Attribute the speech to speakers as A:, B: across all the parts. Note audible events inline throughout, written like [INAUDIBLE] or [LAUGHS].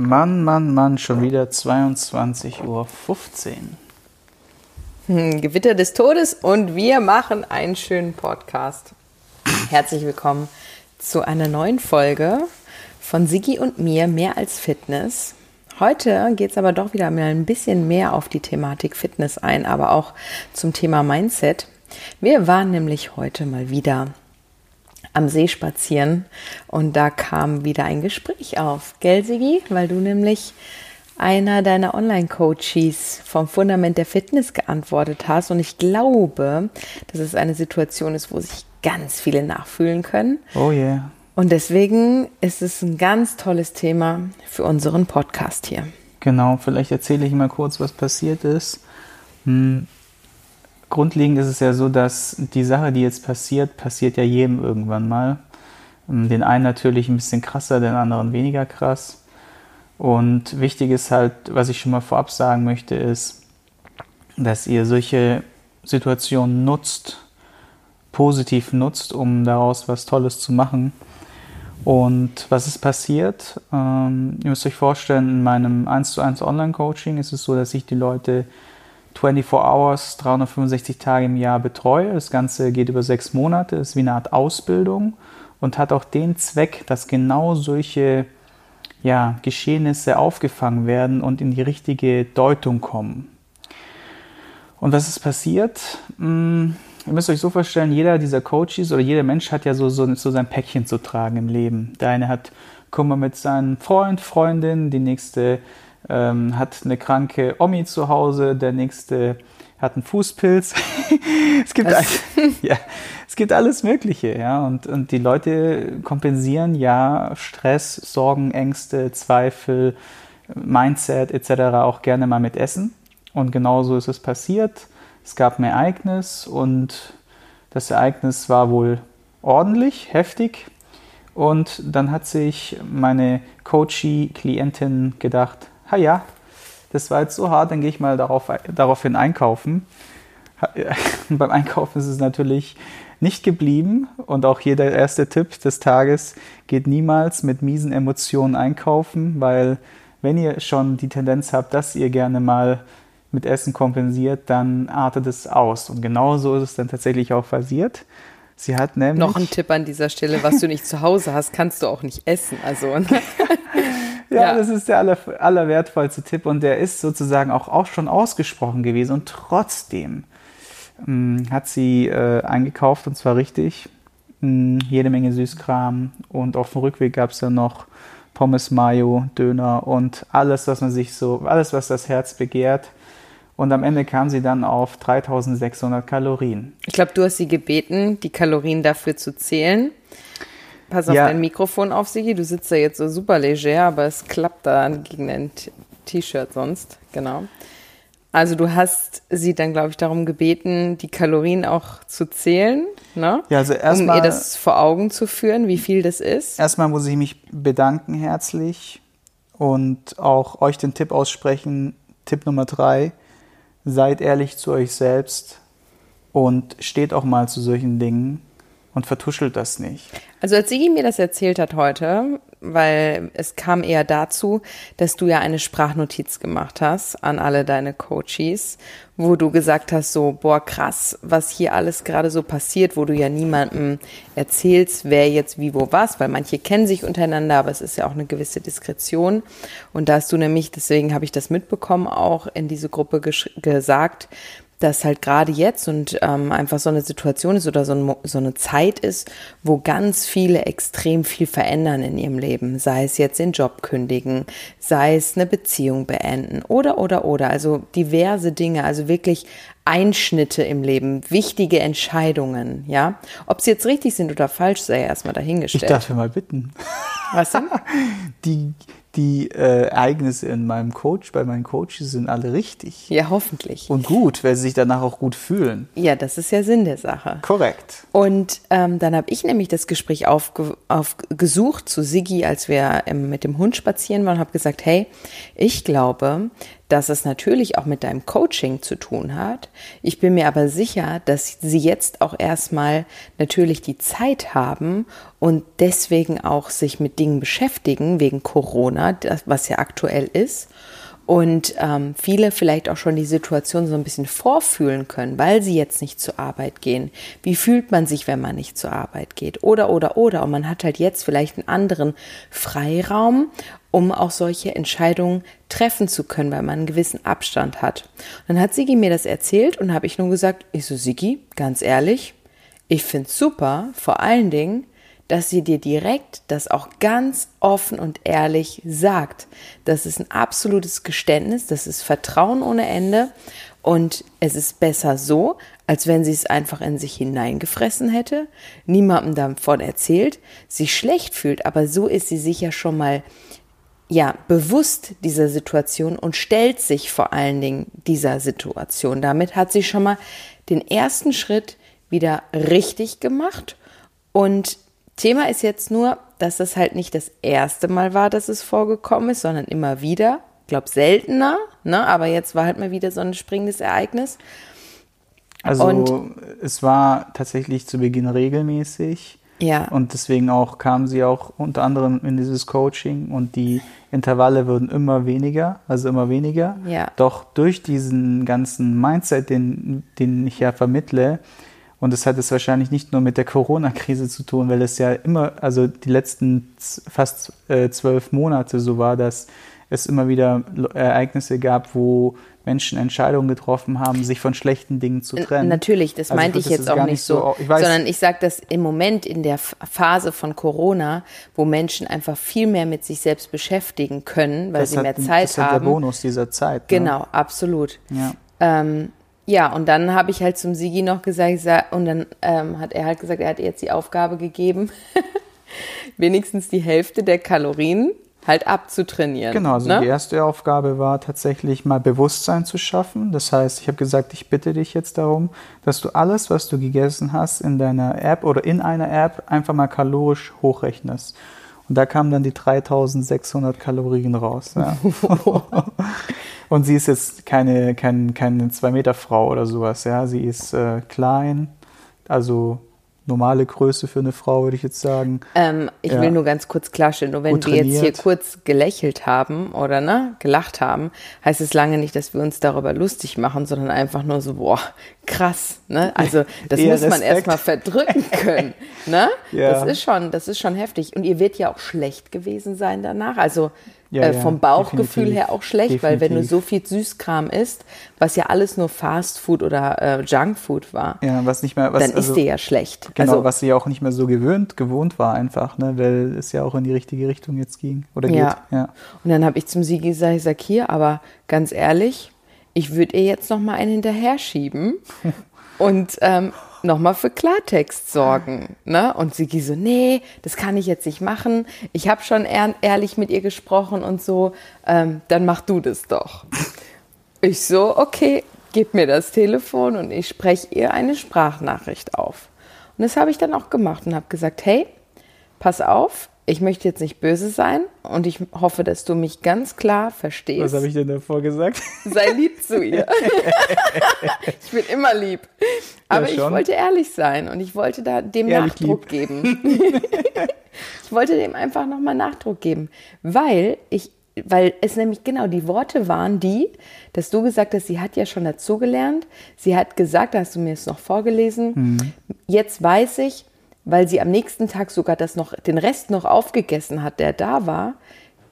A: Mann, Mann, Mann, schon wieder 22.15 Uhr.
B: Hm, Gewitter des Todes und wir machen einen schönen Podcast. Herzlich willkommen zu einer neuen Folge von Sigi und mir, mehr als Fitness. Heute geht es aber doch wieder mal ein bisschen mehr auf die Thematik Fitness ein, aber auch zum Thema Mindset. Wir waren nämlich heute mal wieder am See spazieren und da kam wieder ein Gespräch auf. Gell, Sigi? Weil du nämlich einer deiner Online-Coaches vom Fundament der Fitness geantwortet hast und ich glaube, dass es eine Situation ist, wo sich ganz viele nachfühlen können.
A: Oh yeah.
B: Und deswegen ist es ein ganz tolles Thema für unseren Podcast hier.
A: Genau, vielleicht erzähle ich mal kurz, was passiert ist. Hm grundlegend ist es ja so, dass die Sache, die jetzt passiert, passiert ja jedem irgendwann mal. Ähm, den einen natürlich ein bisschen krasser, den anderen weniger krass. Und wichtig ist halt, was ich schon mal vorab sagen möchte, ist, dass ihr solche Situationen nutzt, positiv nutzt, um daraus was Tolles zu machen. Und was ist passiert? Ähm, ihr müsst euch vorstellen, in meinem 1 zu 1 Online-Coaching ist es so, dass ich die Leute 24 Hours, 365 Tage im Jahr betreue. Das Ganze geht über sechs Monate, ist wie eine Art Ausbildung und hat auch den Zweck, dass genau solche ja, Geschehnisse aufgefangen werden und in die richtige Deutung kommen. Und was ist passiert? Hm, ihr müsst euch so vorstellen, jeder dieser Coaches oder jeder Mensch hat ja so, so, so sein Päckchen zu tragen im Leben. Der eine hat Kummer mit seinem Freund, Freundin, die nächste ähm, hat eine kranke Omi zu Hause, der nächste hat einen Fußpilz. [LAUGHS] es, gibt all, [LAUGHS] ja, es gibt alles Mögliche, ja. Und, und die Leute kompensieren ja Stress, Sorgen, Ängste, Zweifel, Mindset etc. auch gerne mal mit Essen. Und genauso ist es passiert. Es gab ein Ereignis und das Ereignis war wohl ordentlich, heftig. Und dann hat sich meine Coachie-Klientin gedacht, ha ja, das war jetzt so hart, dann gehe ich mal darauf, daraufhin einkaufen. [LAUGHS] Beim Einkaufen ist es natürlich nicht geblieben und auch hier der erste Tipp des Tages, geht niemals mit miesen Emotionen einkaufen, weil wenn ihr schon die Tendenz habt, dass ihr gerne mal mit Essen kompensiert, dann artet es aus. Und genau so ist es dann tatsächlich auch passiert. Sie hat nämlich.
B: Noch ein Tipp an dieser Stelle, was du nicht zu Hause hast, kannst du auch nicht essen. Also. [LAUGHS] [LAUGHS]
A: Ja, ja, das ist der aller, allerwertvollste Tipp und der ist sozusagen auch, auch schon ausgesprochen gewesen und trotzdem mh, hm, hat sie äh, eingekauft und zwar richtig. Mh, hm, jede Menge Süßkram und auf dem Rückweg gab es dann noch Pommes, Mayo, Döner und alles, was man sich so, alles, was das Herz begehrt. Und am Ende kam sie dann auf 3600 Kalorien.
B: Ich glaube, du hast sie gebeten, die Kalorien dafür zu zählen. Pass auf ja. dein Mikrofon auf, Sigi. Du sitzt da jetzt so super leger, aber es klappt da gegen dein T-Shirt sonst. Genau. Also du hast sie dann, glaube ich, darum gebeten, die Kalorien auch zu zählen, ne?
A: Ja, also erstmal,
B: um ihr das vor Augen zu führen, wie viel das ist.
A: Erstmal muss ich mich bedanken herzlich und auch euch den Tipp aussprechen. Tipp Nummer drei: Seid ehrlich zu euch selbst und steht auch mal zu solchen Dingen und vertuschelt das nicht.
B: Also als Sigi mir das erzählt hat heute, weil es kam eher dazu, dass du ja eine Sprachnotiz gemacht hast an alle deine Coaches, wo du gesagt hast, so, boah, krass, was hier alles gerade so passiert, wo du ja niemandem erzählst, wer jetzt wie wo was, weil manche kennen sich untereinander, aber es ist ja auch eine gewisse Diskretion. Und da hast du nämlich, deswegen habe ich das mitbekommen, auch in diese Gruppe gesagt, dass halt gerade jetzt und ähm, einfach so eine Situation ist oder so, ein, so eine Zeit ist, wo ganz viele extrem viel verändern in ihrem Leben, sei es jetzt den Job kündigen, sei es eine Beziehung beenden oder oder oder, also diverse Dinge, also wirklich Einschnitte im Leben, wichtige Entscheidungen, ja. Ob sie jetzt richtig sind oder falsch, sei erstmal dahingestellt.
A: Ich darf ja mal bitten.
B: Was denn? [LAUGHS]
A: Die die äh, Ereignisse in meinem Coach, bei meinen Coaches sind alle richtig.
B: Ja, hoffentlich.
A: Und gut, weil sie sich danach auch gut fühlen.
B: Ja, das ist ja Sinn der Sache.
A: Korrekt.
B: Und ähm, dann habe ich nämlich das Gespräch aufge aufgesucht zu Siggi, als wir ähm, mit dem Hund spazieren waren und habe gesagt, hey, ich glaube, dass es natürlich auch mit deinem Coaching zu tun hat. Ich bin mir aber sicher, dass sie jetzt auch erstmal natürlich die Zeit haben und deswegen auch sich mit Dingen beschäftigen, wegen Corona, was ja aktuell ist und ähm, viele vielleicht auch schon die Situation so ein bisschen vorfühlen können, weil sie jetzt nicht zur Arbeit gehen. Wie fühlt man sich, wenn man nicht zur Arbeit geht? Oder, oder, oder. Und man hat halt jetzt vielleicht einen anderen Freiraum, um auch solche Entscheidungen treffen zu können, weil man einen gewissen Abstand hat. Und dann hat Sigi mir das erzählt und habe ich nur gesagt, ich so, Sigi, ganz ehrlich, ich find's super, vor allen Dingen, dass sie dir direkt das auch ganz offen und ehrlich sagt. Das ist ein absolutes Geständnis, das ist Vertrauen ohne Ende und es ist besser so, als wenn sie es einfach in sich hineingefressen hätte, niemandem davon erzählt, sich schlecht fühlt, aber so ist sie sich ja schon mal ja, bewusst dieser Situation und stellt sich vor allen Dingen dieser Situation. Damit hat sie schon mal den ersten Schritt wieder richtig gemacht und Thema ist jetzt nur, dass das halt nicht das erste Mal war, dass es vorgekommen ist, sondern immer wieder. Ich glaube seltener, ne? aber jetzt war halt mal wieder so ein springendes Ereignis.
A: Also und, es war tatsächlich zu Beginn regelmäßig.
B: Ja.
A: Und deswegen auch kamen sie auch unter anderem in dieses Coaching und die Intervalle wurden immer weniger, also immer weniger.
B: Ja.
A: Doch durch diesen ganzen Mindset, den, den ich ja vermittle, und das hat es wahrscheinlich nicht nur mit der Corona-Krise zu tun, weil es ja immer, also die letzten fast äh, zwölf Monate so war, dass es immer wieder Ereignisse gab, wo Menschen Entscheidungen getroffen haben, sich von schlechten Dingen zu trennen.
B: Natürlich, das also meinte ich jetzt auch nicht so, ich weiß, sondern ich sage das im Moment in der Phase von Corona, wo Menschen einfach viel mehr mit sich selbst beschäftigen können, weil sie mehr Zeit haben. Das ist
A: der Bonus dieser Zeit.
B: Ne? Genau, absolut.
A: Ja.
B: Ähm, ja, und dann habe ich halt zum Sigi noch gesagt, und dann ähm, hat er halt gesagt, er hat jetzt die Aufgabe gegeben, [LAUGHS] wenigstens die Hälfte der Kalorien halt abzutrainieren.
A: Genau, also
B: ne?
A: die erste Aufgabe war tatsächlich mal Bewusstsein zu schaffen. Das heißt, ich habe gesagt, ich bitte dich jetzt darum, dass du alles, was du gegessen hast, in deiner App oder in einer App einfach mal kalorisch hochrechnest. Und da kamen dann die 3600 Kalorien raus. Ja. [LAUGHS] Und sie ist jetzt keine, keine, keine 2-Meter-Frau oder sowas. Ja. Sie ist äh, klein, also normale Größe für eine Frau, würde ich jetzt sagen.
B: Ähm, ich ja. will nur ganz kurz klarstellen, nur wenn wir jetzt hier kurz gelächelt haben oder ne, gelacht haben, heißt es lange nicht, dass wir uns darüber lustig machen, sondern einfach nur so, boah, krass. Ne? Also das [LAUGHS] muss man erstmal verdrücken [LAUGHS] können. ne? Ja. Das ist schon, das ist schon heftig. Und ihr wird ja auch schlecht gewesen sein danach. Also ja, äh, vom Bauchgefühl definitiv. her auch schlecht, definitiv. weil wenn du so viel Süßkram isst, was ja alles nur Fastfood oder äh, Junkfood war,
A: ja, was nicht mehr, was,
B: dann also, ist dir ja schlecht.
A: Genau,
B: also,
A: was sie ja auch nicht mehr so gewöhnt, gewohnt war einfach, ne, weil es ja auch in die richtige Richtung jetzt ging oder
B: ja.
A: geht. Ja.
B: Und dann habe ich zum Sigi gesagt, ich sag hier, aber ganz ehrlich, ich würde ihr jetzt noch mal einen hinterher schieben [LAUGHS] und ähm, nochmal für Klartext sorgen. Ne? Und Sigi so, nee, das kann ich jetzt nicht machen. Ich habe schon ehr ehrlich mit ihr gesprochen und so, ähm, dann mach du das doch. Ich so, okay, gib mir das Telefon und ich spreche ihr eine Sprachnachricht auf. Und das habe ich dann auch gemacht und habe gesagt, hey, pass auf, ich möchte jetzt nicht böse sein und ich hoffe, dass du mich ganz klar verstehst.
A: Was habe ich denn davor gesagt? [LAUGHS]
B: Sei lieb zu ihr. [LAUGHS] ich bin immer lieb. Aber ja, ich wollte ehrlich sein und ich wollte da dem ehrlich Nachdruck lieb. geben. [LAUGHS] ich wollte dem einfach nochmal Nachdruck geben, weil ich weil es nämlich genau die Worte waren, die, dass du gesagt hast, sie hat ja schon dazugelernt. Sie hat gesagt, da hast du mir es noch vorgelesen. Mhm. Jetzt weiß ich, weil sie am nächsten Tag sogar das noch, den Rest noch aufgegessen hat, der da war,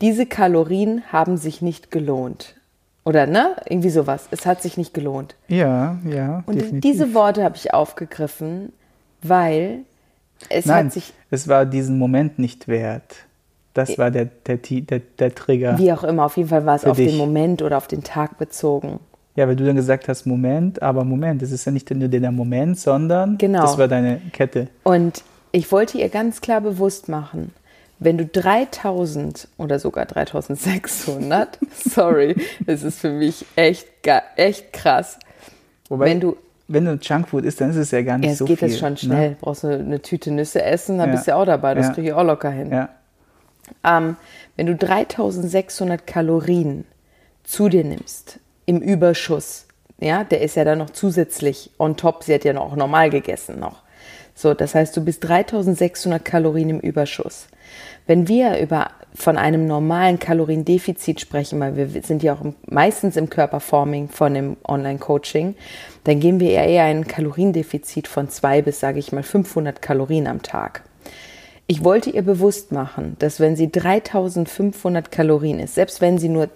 B: diese Kalorien haben sich nicht gelohnt. Oder ne? Irgendwie sowas. Es hat sich nicht gelohnt.
A: Ja, ja.
B: Und definitiv. diese Worte habe ich aufgegriffen, weil es
A: Nein,
B: hat sich.
A: Es war diesen Moment nicht wert. Das war der, der, der, der Trigger.
B: Wie auch immer, auf jeden Fall war es auf dich. den Moment oder auf den Tag bezogen.
A: Ja, weil du dann gesagt hast, Moment, aber Moment, das ist ja nicht nur der Moment, sondern genau. das war deine Kette.
B: Und ich wollte ihr ganz klar bewusst machen, wenn du 3000 oder sogar 3600, [LAUGHS] sorry, das ist für mich echt, echt krass.
A: Wobei, wenn du wenn du Junkfood isst, dann ist es ja gar nicht ja, so viel.
B: Es geht es schon schnell. Ne? Brauchst du eine Tüte Nüsse essen, dann ja. bist du ja auch dabei. Das ja. kriege ich auch locker hin.
A: Ja.
B: Ähm, wenn du 3600 Kalorien zu dir nimmst, im Überschuss, ja, der ist ja dann noch zusätzlich on top, sie hat ja noch normal gegessen noch. So, das heißt, du bist 3600 Kalorien im Überschuss. Wenn wir über von einem normalen Kaloriendefizit sprechen, weil wir sind ja auch meistens im Körperforming von dem Online-Coaching, dann gehen wir eher ein Kaloriendefizit von zwei bis, sage ich mal, 500 Kalorien am Tag. Ich wollte ihr bewusst machen, dass wenn sie 3500 Kalorien ist, selbst wenn sie nur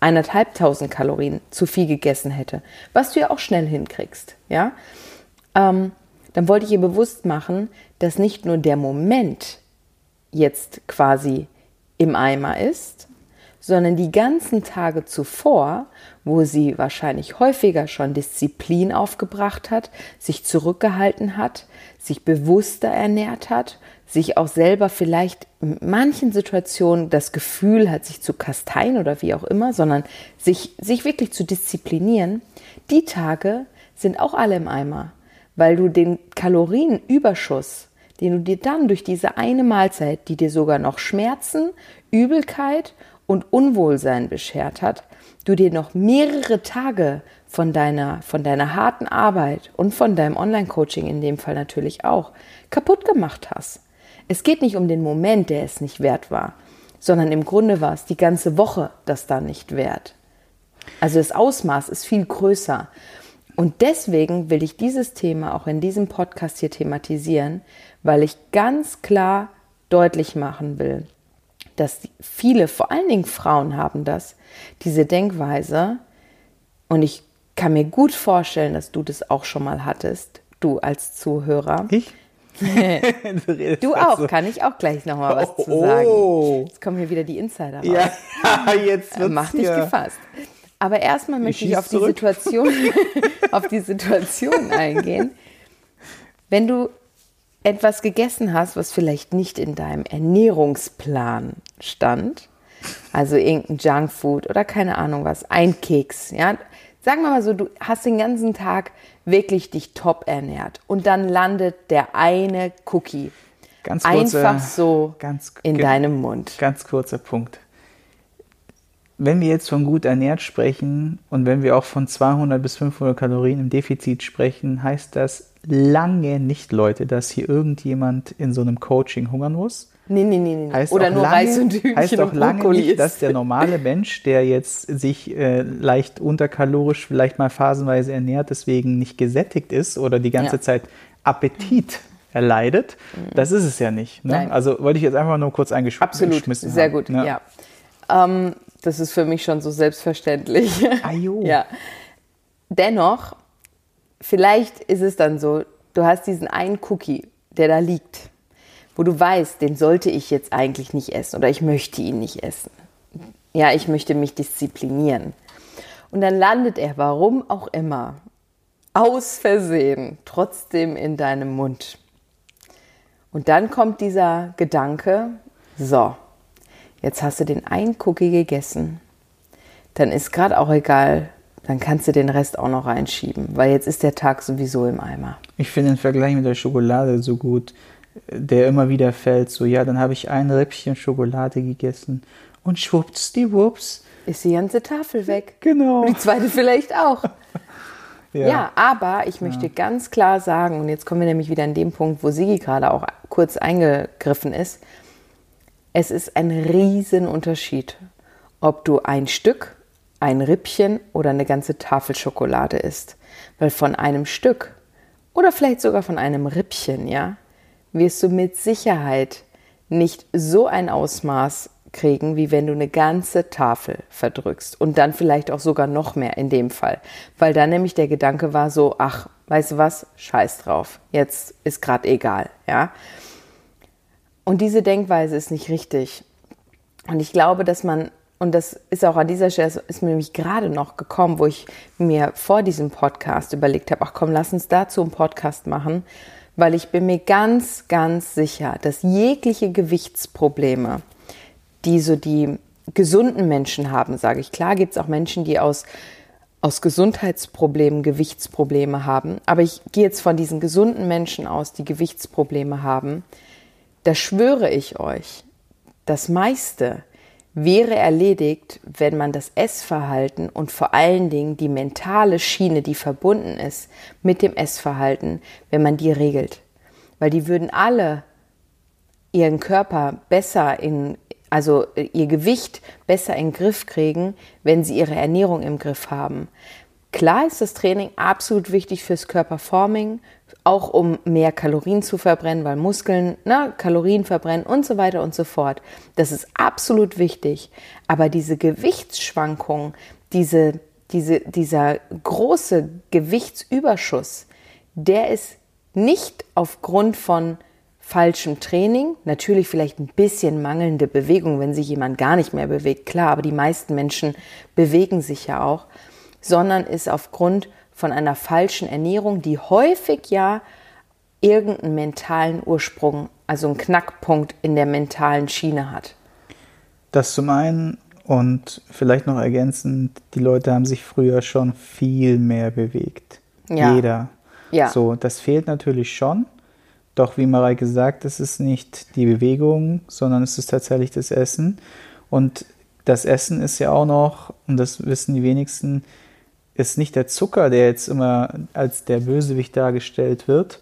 B: eineinhalbtausend Kalorien zu viel gegessen hätte, was du ja auch schnell hinkriegst, ja, ähm, dann wollte ich ihr bewusst machen, dass nicht nur der Moment jetzt quasi im Eimer ist, sondern die ganzen Tage zuvor, wo sie wahrscheinlich häufiger schon Disziplin aufgebracht hat, sich zurückgehalten hat, sich bewusster ernährt hat, sich auch selber vielleicht in manchen Situationen das Gefühl hat, sich zu kasteien oder wie auch immer, sondern sich, sich wirklich zu disziplinieren, die Tage sind auch alle im Eimer, weil du den Kalorienüberschuss den du dir dann durch diese eine Mahlzeit, die dir sogar noch Schmerzen, Übelkeit und Unwohlsein beschert hat, du dir noch mehrere Tage von deiner, von deiner harten Arbeit und von deinem Online-Coaching in dem Fall natürlich auch kaputt gemacht hast. Es geht nicht um den Moment, der es nicht wert war, sondern im Grunde war es die ganze Woche das da nicht wert. Also das Ausmaß ist viel größer. Und deswegen will ich dieses Thema auch in diesem Podcast hier thematisieren, weil ich ganz klar deutlich machen will, dass viele, vor allen Dingen Frauen haben das, diese Denkweise. Und ich kann mir gut vorstellen, dass du das auch schon mal hattest, du als Zuhörer.
A: Ich? [LAUGHS]
B: du, du auch, so. kann ich auch gleich nochmal was oh, zu sagen. Oh. Jetzt kommen hier wieder die Insider raus. Ja, [LAUGHS]
A: jetzt wird's
B: Mach dich gefasst. Aber erstmal möchte ich, ich auf die Situation, [LAUGHS] auf die Situation eingehen. Wenn du etwas gegessen hast, was vielleicht nicht in deinem Ernährungsplan stand, also irgendein Junkfood oder keine Ahnung was, ein Keks, ja, sagen wir mal so, du hast den ganzen Tag wirklich dich top ernährt und dann landet der eine Cookie
A: ganz kurze,
B: einfach so ganz, in deinem Mund.
A: Ganz kurzer Punkt. Wenn wir jetzt von gut ernährt sprechen und wenn wir auch von 200 bis 500 Kalorien im Defizit sprechen, heißt das lange nicht, Leute, dass hier irgendjemand in so einem Coaching hungern muss.
B: Nee, nee, nee, nee.
A: Heißt
B: Oder nur
A: lange,
B: Reis und Hühnchen
A: Heißt auch lange nicht, dass der normale Mensch, der jetzt sich äh, leicht unterkalorisch vielleicht mal phasenweise ernährt, deswegen nicht gesättigt ist oder die ganze ja. Zeit Appetit erleidet. Mhm. Das ist es ja nicht. Ne? Also wollte ich jetzt einfach nur kurz eingeschmissen
B: Absolut, sehr
A: haben,
B: gut, ne? ja. Ähm, das ist für mich schon so selbstverständlich.
A: Ajo. [LAUGHS]
B: ja. Dennoch vielleicht ist es dann so, du hast diesen einen Cookie, der da liegt, wo du weißt, den sollte ich jetzt eigentlich nicht essen oder ich möchte ihn nicht essen. Ja, ich möchte mich disziplinieren. Und dann landet er, warum auch immer, aus Versehen trotzdem in deinem Mund. Und dann kommt dieser Gedanke, so, jetzt hast du den einen Cookie gegessen, dann ist gerade auch egal, dann kannst du den Rest auch noch reinschieben, weil jetzt ist der Tag sowieso im Eimer.
A: Ich finde den Vergleich mit der Schokolade so gut, der immer wieder fällt. So, ja, dann habe ich ein Rippchen Schokolade gegessen und schwupps, die Wups.
B: Ist die ganze Tafel weg.
A: Genau.
B: Und die zweite vielleicht auch. [LAUGHS] ja. ja. aber ich möchte ja. ganz klar sagen, und jetzt kommen wir nämlich wieder an den Punkt, wo Sigi gerade auch kurz eingegriffen ist. Es ist ein Riesenunterschied, ob du ein Stück ein Rippchen oder eine ganze Tafel Schokolade isst. Weil von einem Stück oder vielleicht sogar von einem Rippchen, ja, wirst du mit Sicherheit nicht so ein Ausmaß kriegen, wie wenn du eine ganze Tafel verdrückst und dann vielleicht auch sogar noch mehr in dem Fall, weil dann nämlich der Gedanke war so, ach, weißt du was, scheiß drauf, jetzt ist gerade egal, ja. Und diese Denkweise ist nicht richtig. Und ich glaube, dass man und das ist auch an dieser Stelle, ist mir nämlich gerade noch gekommen, wo ich mir vor diesem Podcast überlegt habe, ach komm, lass uns dazu einen Podcast machen, weil ich bin mir ganz, ganz sicher, dass jegliche Gewichtsprobleme, die so die gesunden Menschen haben, sage ich, klar gibt es auch Menschen, die aus aus Gesundheitsproblemen Gewichtsprobleme haben, aber ich gehe jetzt von diesen gesunden Menschen aus, die Gewichtsprobleme haben, da schwöre ich euch, das meiste wäre erledigt, wenn man das Essverhalten und vor allen Dingen die mentale Schiene, die verbunden ist mit dem Essverhalten, wenn man die regelt. Weil die würden alle ihren Körper besser in, also ihr Gewicht besser in den Griff kriegen, wenn sie ihre Ernährung im Griff haben. Klar ist das Training absolut wichtig fürs Körperforming, auch um mehr Kalorien zu verbrennen, weil Muskeln ne, Kalorien verbrennen und so weiter und so fort. Das ist absolut wichtig. Aber diese Gewichtsschwankungen, diese, diese, dieser große Gewichtsüberschuss, der ist nicht aufgrund von falschem Training, natürlich vielleicht ein bisschen mangelnde Bewegung, wenn sich jemand gar nicht mehr bewegt, klar, aber die meisten Menschen bewegen sich ja auch, sondern ist aufgrund von einer falschen Ernährung, die häufig ja irgendeinen mentalen Ursprung, also einen Knackpunkt in der mentalen Schiene hat.
A: Das zum einen und vielleicht noch ergänzend, die Leute haben sich früher schon viel mehr bewegt. Ja. Jeder. Ja. So, das fehlt natürlich schon. Doch wie Mareike sagt, es ist nicht die Bewegung, sondern es ist tatsächlich das Essen. Und das Essen ist ja auch noch, und das wissen die wenigsten, ist nicht der Zucker, der jetzt immer als der Bösewicht dargestellt wird,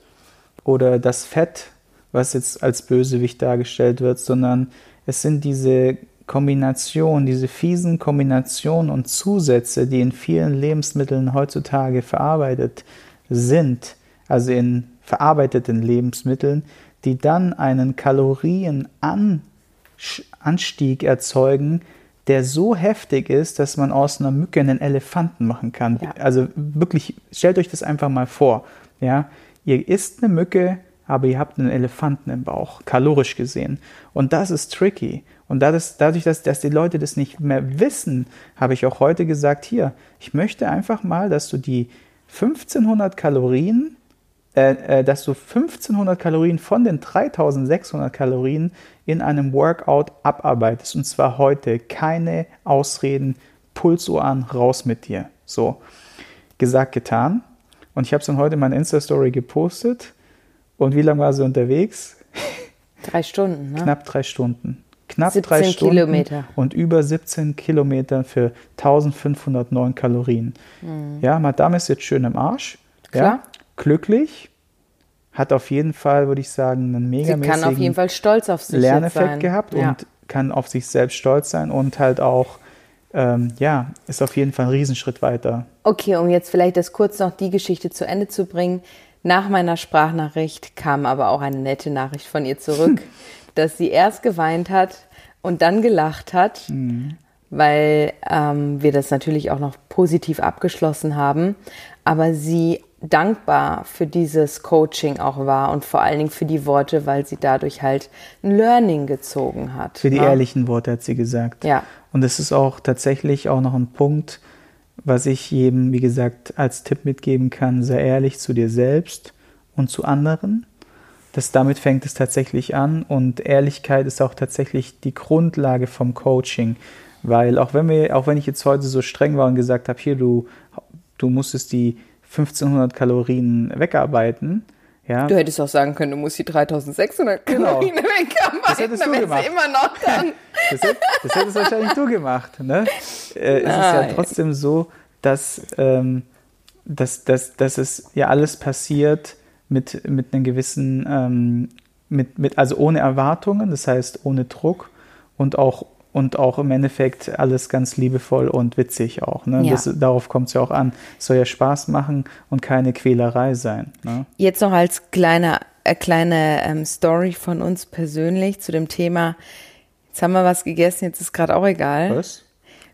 A: oder das Fett, was jetzt als Bösewicht dargestellt wird, sondern es sind diese Kombinationen, diese fiesen Kombinationen und Zusätze, die in vielen Lebensmitteln heutzutage verarbeitet sind, also in verarbeiteten Lebensmitteln, die dann einen Kalorienanstieg erzeugen, der so heftig ist, dass man aus einer Mücke einen Elefanten machen kann. Ja. Also wirklich, stellt euch das einfach mal vor. Ja, ihr isst eine Mücke, aber ihr habt einen Elefanten im Bauch, kalorisch gesehen. Und das ist tricky. Und dadurch, dass, dass die Leute das nicht mehr wissen, habe ich auch heute gesagt, hier, ich möchte einfach mal, dass du die 1500 Kalorien äh, äh, dass du 1500 Kalorien von den 3600 Kalorien in einem Workout abarbeitest. Und zwar heute. Keine Ausreden, Pulsuhr an, raus mit dir. So, gesagt, getan. Und ich habe es dann heute in meiner Insta-Story gepostet. Und wie lange war sie unterwegs?
B: Drei Stunden, ne?
A: Knapp drei Stunden. Knapp drei Stunden
B: Kilometer.
A: und über 17 Kilometer für 1509 Kalorien. Mhm. Ja, Madame ist jetzt schön im Arsch. Klar. Ja, glücklich, hat auf jeden Fall, würde ich sagen, einen mega
B: Sie kann auf jeden Fall stolz auf sich
A: Lerneffekt gehabt ja. und kann auf sich selbst stolz sein und halt auch, ähm, ja, ist auf jeden Fall ein Riesenschritt weiter.
B: Okay, um jetzt vielleicht das kurz noch die Geschichte zu Ende zu bringen. Nach meiner Sprachnachricht kam aber auch eine nette Nachricht von ihr zurück, [LAUGHS] dass sie erst geweint hat und dann gelacht hat, mhm. weil ähm, wir das natürlich auch noch positiv abgeschlossen haben. Aber sie dankbar für dieses Coaching auch war und vor allen Dingen für die Worte, weil sie dadurch halt ein Learning gezogen hat.
A: Für die ne? ehrlichen Worte hat sie gesagt.
B: Ja.
A: Und das ist auch tatsächlich auch noch ein Punkt, was ich jedem, wie gesagt, als Tipp mitgeben kann, sei ehrlich zu dir selbst und zu anderen. Das, damit fängt es tatsächlich an und Ehrlichkeit ist auch tatsächlich die Grundlage vom Coaching. Weil auch wenn wir, auch wenn ich jetzt heute so streng war und gesagt habe, hier, du, du musstest die 1500 Kalorien wegarbeiten. Ja.
B: Du hättest auch sagen können, du musst die 3600 genau. Kalorien [LAUGHS] wegarbeiten. Das hättest du gemacht. immer noch dann. [LAUGHS]
A: Das, hätt, das hättest wahrscheinlich du gemacht. Ne? Äh, es ist ja trotzdem so, dass, ähm, dass, dass, dass es ja alles passiert mit, mit einem gewissen, ähm, mit, mit, also ohne Erwartungen, das heißt ohne Druck und auch und auch im Endeffekt alles ganz liebevoll und witzig auch. Ne? Ja. Das, darauf kommt es ja auch an. Es soll ja Spaß machen und keine Quälerei sein. Ne?
B: Jetzt noch als kleine, äh, kleine ähm, Story von uns persönlich zu dem Thema. Jetzt haben wir was gegessen, jetzt ist gerade auch egal.
A: Was?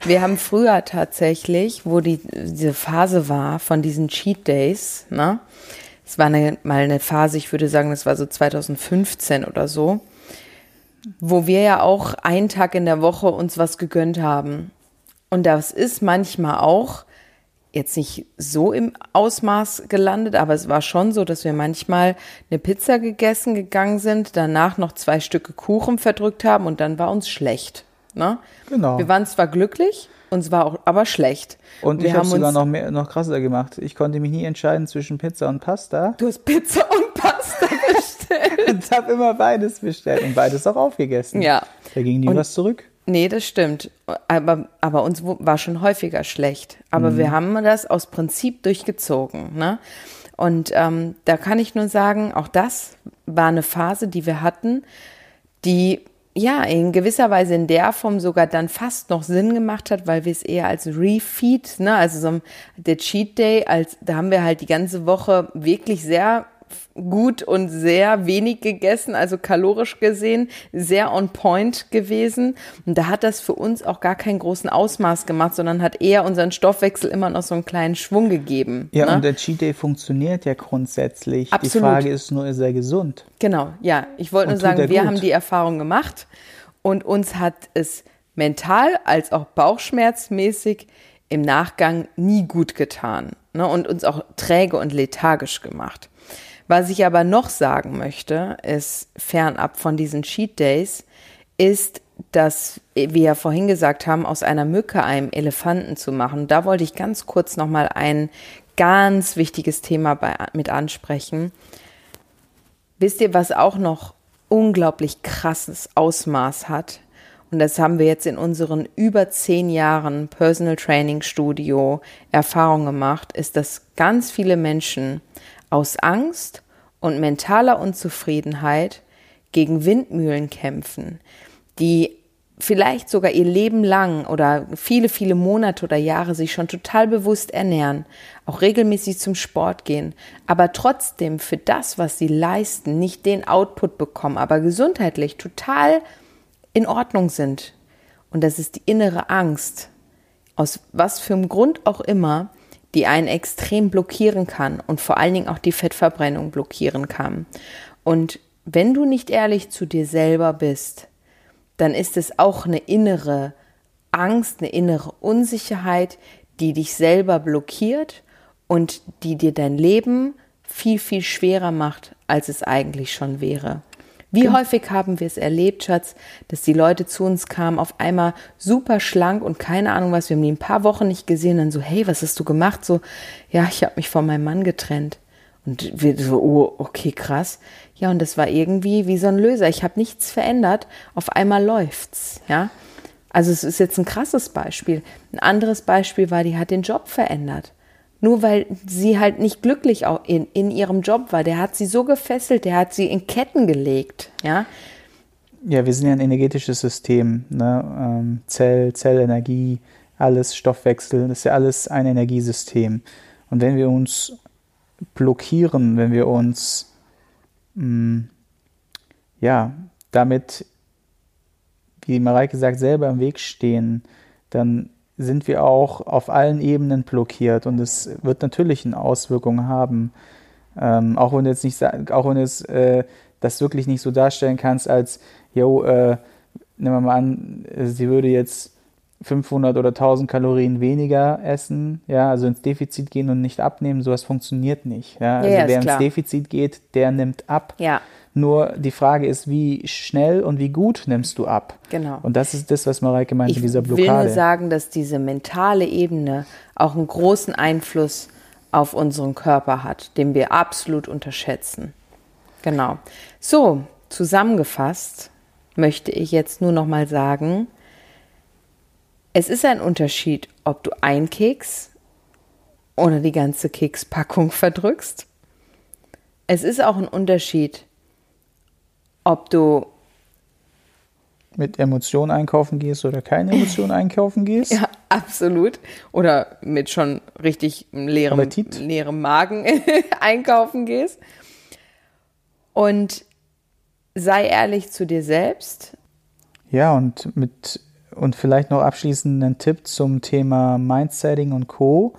B: Wir haben früher tatsächlich, wo die, diese Phase war von diesen Cheat Days, ne? Es war eine, mal eine Phase, ich würde sagen, das war so 2015 oder so wo wir ja auch einen Tag in der Woche uns was gegönnt haben. Und das ist manchmal auch jetzt nicht so im Ausmaß gelandet, aber es war schon so, dass wir manchmal eine Pizza gegessen gegangen sind, danach noch zwei Stücke Kuchen verdrückt haben und dann war uns schlecht. Ne?
A: Genau.
B: Wir waren zwar glücklich, uns war auch aber schlecht.
A: Und wir ich habe sogar noch, mehr, noch krasser gemacht. Ich konnte mich nie entscheiden zwischen Pizza und Pasta.
B: Du hast Pizza und Pasta [LAUGHS] bestellt.
A: und habe immer beides bestellt und beides auch aufgegessen.
B: Ja.
A: Da ging nie
B: und,
A: was zurück.
B: Nee, das stimmt. Aber, aber uns war schon häufiger schlecht. Aber mhm. wir haben das aus Prinzip durchgezogen. Ne? Und ähm, da kann ich nur sagen, auch das war eine Phase, die wir hatten, die ja in gewisser Weise in der Form sogar dann fast noch Sinn gemacht hat, weil wir es eher als Refeed, ne, also so der Cheat Day, als da haben wir halt die ganze Woche wirklich sehr gut und sehr wenig gegessen, also kalorisch gesehen, sehr on point gewesen. Und da hat das für uns auch gar keinen großen Ausmaß gemacht, sondern hat eher unseren Stoffwechsel immer noch so einen kleinen Schwung gegeben.
A: Ja, ne? und der Cheat Day funktioniert ja grundsätzlich. Absolut. Die Frage ist nur, ist er gesund?
B: Genau, ja. Ich wollte nur sagen, wir gut? haben die Erfahrung gemacht und uns hat es mental als auch bauchschmerzmäßig im Nachgang nie gut getan ne? und uns auch träge und lethargisch gemacht. Was ich aber noch sagen möchte, ist fernab von diesen Cheat Days, ist, dass wir ja vorhin gesagt haben, aus einer Mücke einem Elefanten zu machen. Da wollte ich ganz kurz nochmal ein ganz wichtiges Thema bei, mit ansprechen. Wisst ihr, was auch noch unglaublich krasses Ausmaß hat? Und das haben wir jetzt in unseren über zehn Jahren Personal Training Studio Erfahrung gemacht, ist, dass ganz viele Menschen aus Angst und mentaler Unzufriedenheit gegen Windmühlen kämpfen, die vielleicht sogar ihr Leben lang oder viele, viele Monate oder Jahre sich schon total bewusst ernähren, auch regelmäßig zum Sport gehen, aber trotzdem für das, was sie leisten, nicht den Output bekommen, aber gesundheitlich total in Ordnung sind. Und das ist die innere Angst, aus was für einem Grund auch immer, die einen extrem blockieren kann und vor allen Dingen auch die Fettverbrennung blockieren kann. Und wenn du nicht ehrlich zu dir selber bist, dann ist es auch eine innere Angst, eine innere Unsicherheit, die dich selber blockiert und die dir dein Leben viel, viel schwerer macht, als es eigentlich schon wäre. Wie genau. häufig haben wir es erlebt, Schatz, dass die Leute zu uns kamen, auf einmal super schlank und keine Ahnung was, wir haben die ein paar Wochen nicht gesehen, dann so, hey, was hast du gemacht? So, ja, ich habe mich von meinem Mann getrennt. Und wir so, oh, okay, krass. Ja, und das war irgendwie wie so ein Löser. Ich habe nichts verändert, auf einmal läuft's, ja. Also es ist jetzt ein krasses Beispiel. Ein anderes Beispiel war, die hat den Job verändert nur weil sie halt nicht glücklich in, in ihrem Job war. Der hat sie so gefesselt, der hat sie in Ketten gelegt, ja.
A: Ja, wir sind ja ein energetisches System, ne? Ähm, Zell, Zellenergie, alles Stoffwechsel, das ist ja alles ein Energiesystem. Und wenn wir uns blockieren, wenn wir uns mh, mm, ja damit, wie Mareike sagt, selber im Weg stehen, dann sind wir auch auf allen Ebenen blockiert und es wird natürlich eine Auswirkung haben. Ähm, auch wenn du jetzt nicht, auch wenn du es, äh, das wirklich nicht so darstellen kannst, als, yo, äh, nehmen wir mal an, sie würde jetzt 500 oder 1000 Kalorien weniger essen, ja, also ins Defizit gehen und nicht abnehmen, sowas funktioniert nicht. Ja, also ja, wer ins Defizit geht, der nimmt ab.
B: Ja.
A: Nur die Frage ist, wie schnell und wie gut nimmst du ab?
B: Genau.
A: Und das ist das, was Mareike meinte,
B: ich
A: dieser Blockade. Ich
B: will nur sagen, dass diese mentale Ebene auch einen großen Einfluss auf unseren Körper hat, den wir absolut unterschätzen. Genau. So, zusammengefasst möchte ich jetzt nur noch mal sagen, es ist ein Unterschied, ob du ein Keks oder die ganze Kekspackung [LAUGHS] verdrückst. Es ist auch ein Unterschied, ob du
A: mit Emotionen einkaufen gehst oder keine Emotionen [LAUGHS] einkaufen gehst.
B: Ja, absolut. Oder mit schon richtig leerem, leerem Magen [LAUGHS] einkaufen gehst. Und sei ehrlich zu dir selbst.
A: Ja, und mit und vielleicht noch abschließend einen Tipp zum Thema Mindsetting und Co.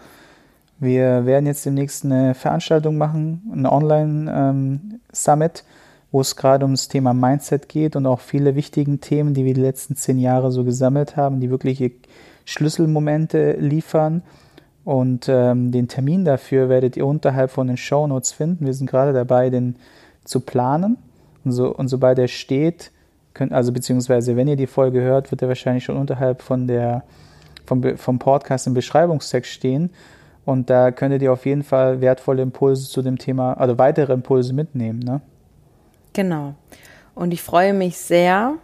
A: Wir werden jetzt demnächst eine Veranstaltung machen, ein Online-Summit. Ähm, wo es gerade um das Thema Mindset geht und auch viele wichtigen Themen, die wir die letzten zehn Jahre so gesammelt haben, die wirkliche Schlüsselmomente liefern. Und ähm, den Termin dafür werdet ihr unterhalb von den Show Notes finden. Wir sind gerade dabei, den zu planen. Und, so, und sobald er steht, könnt, also beziehungsweise wenn ihr die Folge hört, wird er wahrscheinlich schon unterhalb von der, vom, vom Podcast im Beschreibungstext stehen. Und da könntet ihr auf jeden Fall wertvolle Impulse zu dem Thema, also weitere Impulse mitnehmen. Ne?
B: Genau. Und ich freue mich sehr,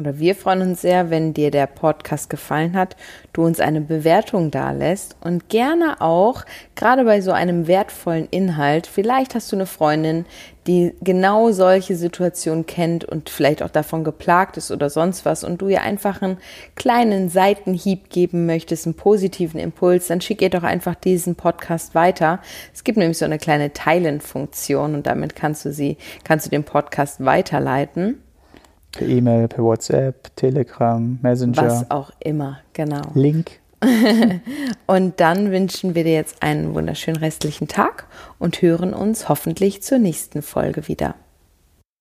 B: oder wir freuen uns sehr, wenn dir der Podcast gefallen hat, du uns eine Bewertung dalässt und gerne auch, gerade bei so einem wertvollen Inhalt, vielleicht hast du eine Freundin, die genau solche Situationen kennt und vielleicht auch davon geplagt ist oder sonst was und du ihr einfach einen kleinen Seitenhieb geben möchtest, einen positiven Impuls, dann schick ihr doch einfach diesen Podcast weiter. Es gibt nämlich so eine kleine Teilen-Funktion und damit kannst du sie, kannst du den Podcast weiterleiten.
A: Per E-Mail, per WhatsApp, Telegram, Messenger.
B: Was auch immer, genau.
A: Link. [LAUGHS]
B: und dann wünschen wir dir jetzt einen wunderschönen restlichen Tag und hören uns hoffentlich zur nächsten Folge wieder.